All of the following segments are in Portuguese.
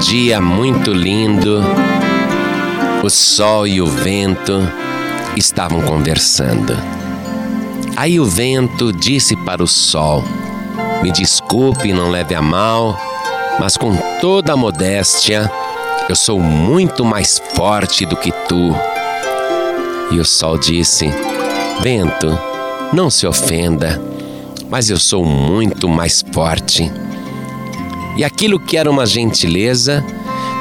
dia muito lindo, o sol e o vento estavam conversando. Aí o vento disse para o sol: Me desculpe, não leve a mal, mas com toda a modéstia, eu sou muito mais forte do que tu. E o sol disse: Vento, não se ofenda, mas eu sou muito mais forte. E aquilo que era uma gentileza,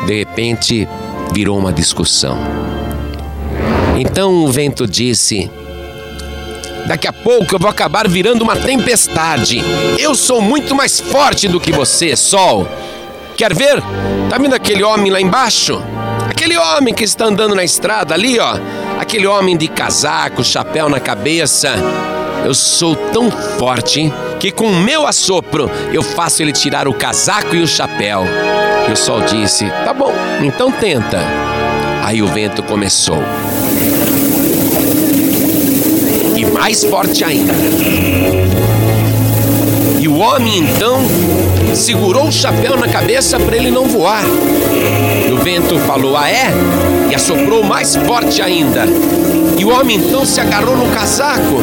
de repente virou uma discussão. Então o vento disse: Daqui a pouco eu vou acabar virando uma tempestade. Eu sou muito mais forte do que você, Sol. Quer ver? Tá vendo aquele homem lá embaixo? Aquele homem que está andando na estrada ali, ó. Aquele homem de casaco, chapéu na cabeça. Eu sou tão forte que com o meu assopro eu faço ele tirar o casaco e o chapéu. E o sol disse: Tá bom, então tenta. Aí o vento começou. E mais forte ainda. E o homem então segurou o chapéu na cabeça para ele não voar. E o vento falou: Ah, é? E assoprou mais forte ainda. O homem então se agarrou no casaco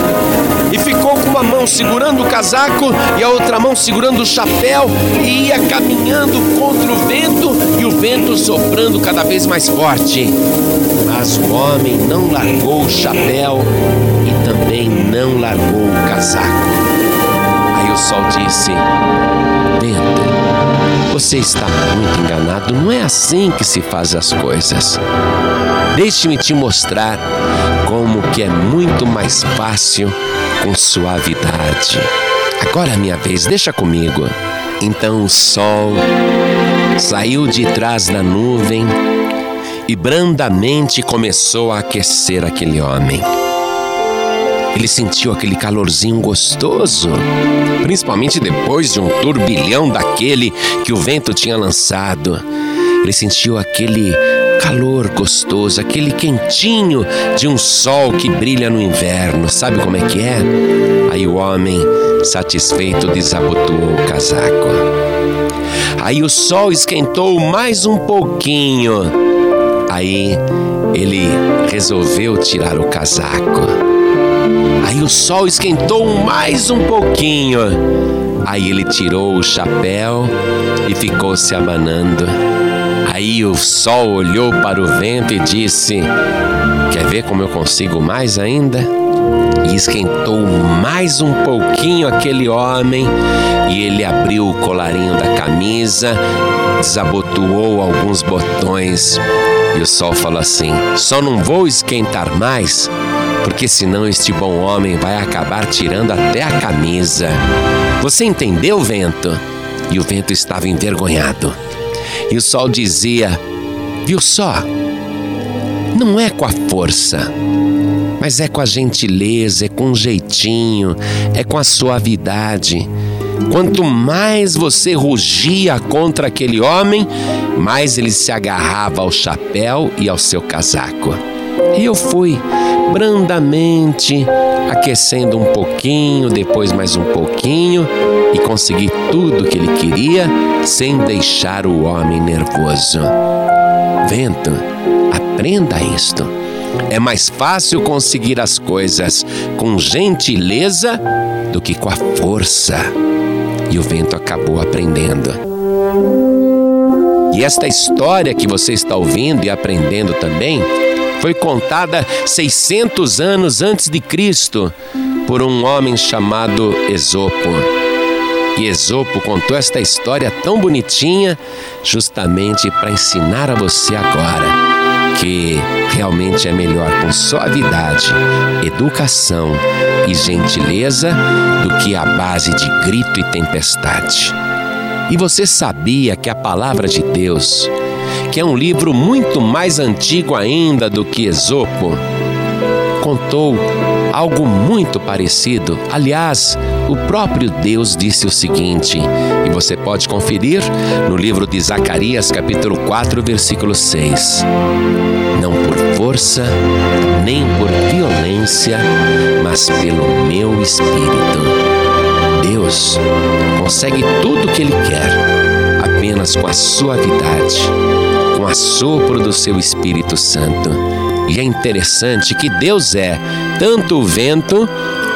e ficou com uma mão segurando o casaco e a outra mão segurando o chapéu e ia caminhando contra o vento e o vento soprando cada vez mais forte. Mas o homem não largou o chapéu e também não largou o casaco. Aí o sol disse: Vento, você está muito enganado, não é assim que se faz as coisas. Deixe-me te mostrar como que é muito mais fácil com suavidade. Agora é minha vez, deixa comigo. Então o sol saiu de trás da nuvem e brandamente começou a aquecer aquele homem. Ele sentiu aquele calorzinho gostoso, principalmente depois de um turbilhão daquele que o vento tinha lançado. Ele sentiu aquele calor gostoso, aquele quentinho de um sol que brilha no inverno. Sabe como é que é? Aí o homem, satisfeito, desabotoou o casaco. Aí o sol esquentou mais um pouquinho. Aí ele resolveu tirar o casaco. Aí o sol esquentou mais um pouquinho. Aí ele tirou o chapéu e ficou se abanando. Aí o sol olhou para o vento e disse: Quer ver como eu consigo mais ainda? E esquentou mais um pouquinho aquele homem e ele abriu o colarinho da camisa, desabotoou alguns botões. E o sol falou assim: Só não vou esquentar mais porque senão este bom homem vai acabar tirando até a camisa. Você entendeu, vento? E o vento estava envergonhado. E o sol dizia: Viu só? Não é com a força, mas é com a gentileza, é com o jeitinho, é com a suavidade. Quanto mais você rugia contra aquele homem, mais ele se agarrava ao chapéu e ao seu casaco. E eu fui brandamente, aquecendo um pouquinho, depois mais um pouquinho e consegui tudo que ele queria sem deixar o homem nervoso. Vento, aprenda isto. É mais fácil conseguir as coisas com gentileza do que com a força. E o vento acabou aprendendo. E esta história que você está ouvindo e aprendendo também foi contada 600 anos antes de Cristo por um homem chamado Esopo. E Esopo contou esta história tão bonitinha justamente para ensinar a você agora que realmente é melhor com suavidade, educação e gentileza do que a base de grito e tempestade. E você sabia que a palavra de Deus que é um livro muito mais antigo ainda do que Esopo, contou algo muito parecido. Aliás, o próprio Deus disse o seguinte, e você pode conferir no livro de Zacarias, capítulo 4, versículo 6. Não por força, nem por violência, mas pelo meu espírito. Deus consegue tudo o que Ele quer apenas com a suavidade, com o assopro do seu Espírito Santo. E é interessante que Deus é tanto o vento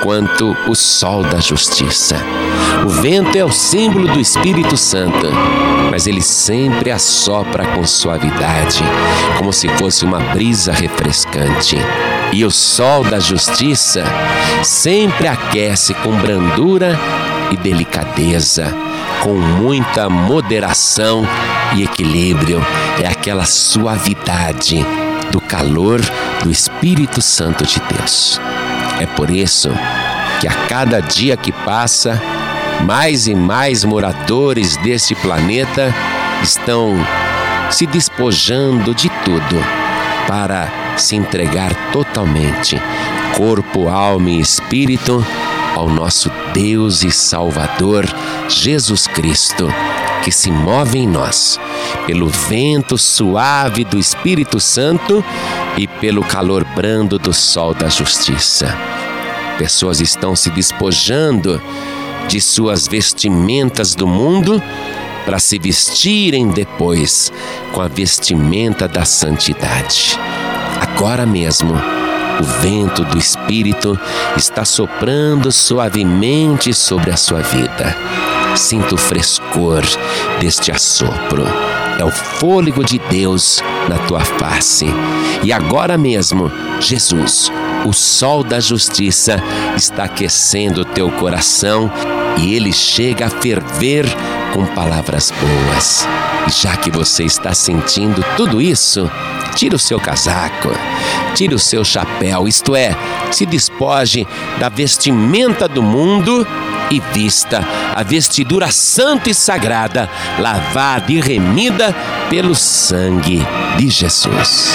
quanto o sol da justiça. O vento é o símbolo do Espírito Santo, mas ele sempre assopra com suavidade, como se fosse uma brisa refrescante. E o sol da justiça sempre aquece com brandura e delicadeza, com muita moderação e equilíbrio. É aquela suavidade do calor do Espírito Santo de Deus. É por isso que a cada dia que passa, mais e mais moradores deste planeta estão se despojando de tudo para se entregar totalmente, corpo, alma e espírito, ao nosso Deus e Salvador Jesus Cristo, que se move em nós pelo vento suave do Espírito Santo e pelo calor brando do sol da justiça. Pessoas estão se despojando de suas vestimentas do mundo para se vestirem depois com a vestimenta da santidade. Agora mesmo, o vento do Espírito está soprando suavemente sobre a sua vida. Sinta o frescor deste assopro. É o fôlego de Deus na tua face. E agora mesmo, Jesus, o sol da justiça, está aquecendo o teu coração e ele chega a ferver com palavras boas. E já que você está sentindo tudo isso, tire o seu casaco, tire o seu chapéu, isto é, se despoje da vestimenta do mundo e vista a vestidura santa e sagrada, lavada e remida pelo sangue de Jesus.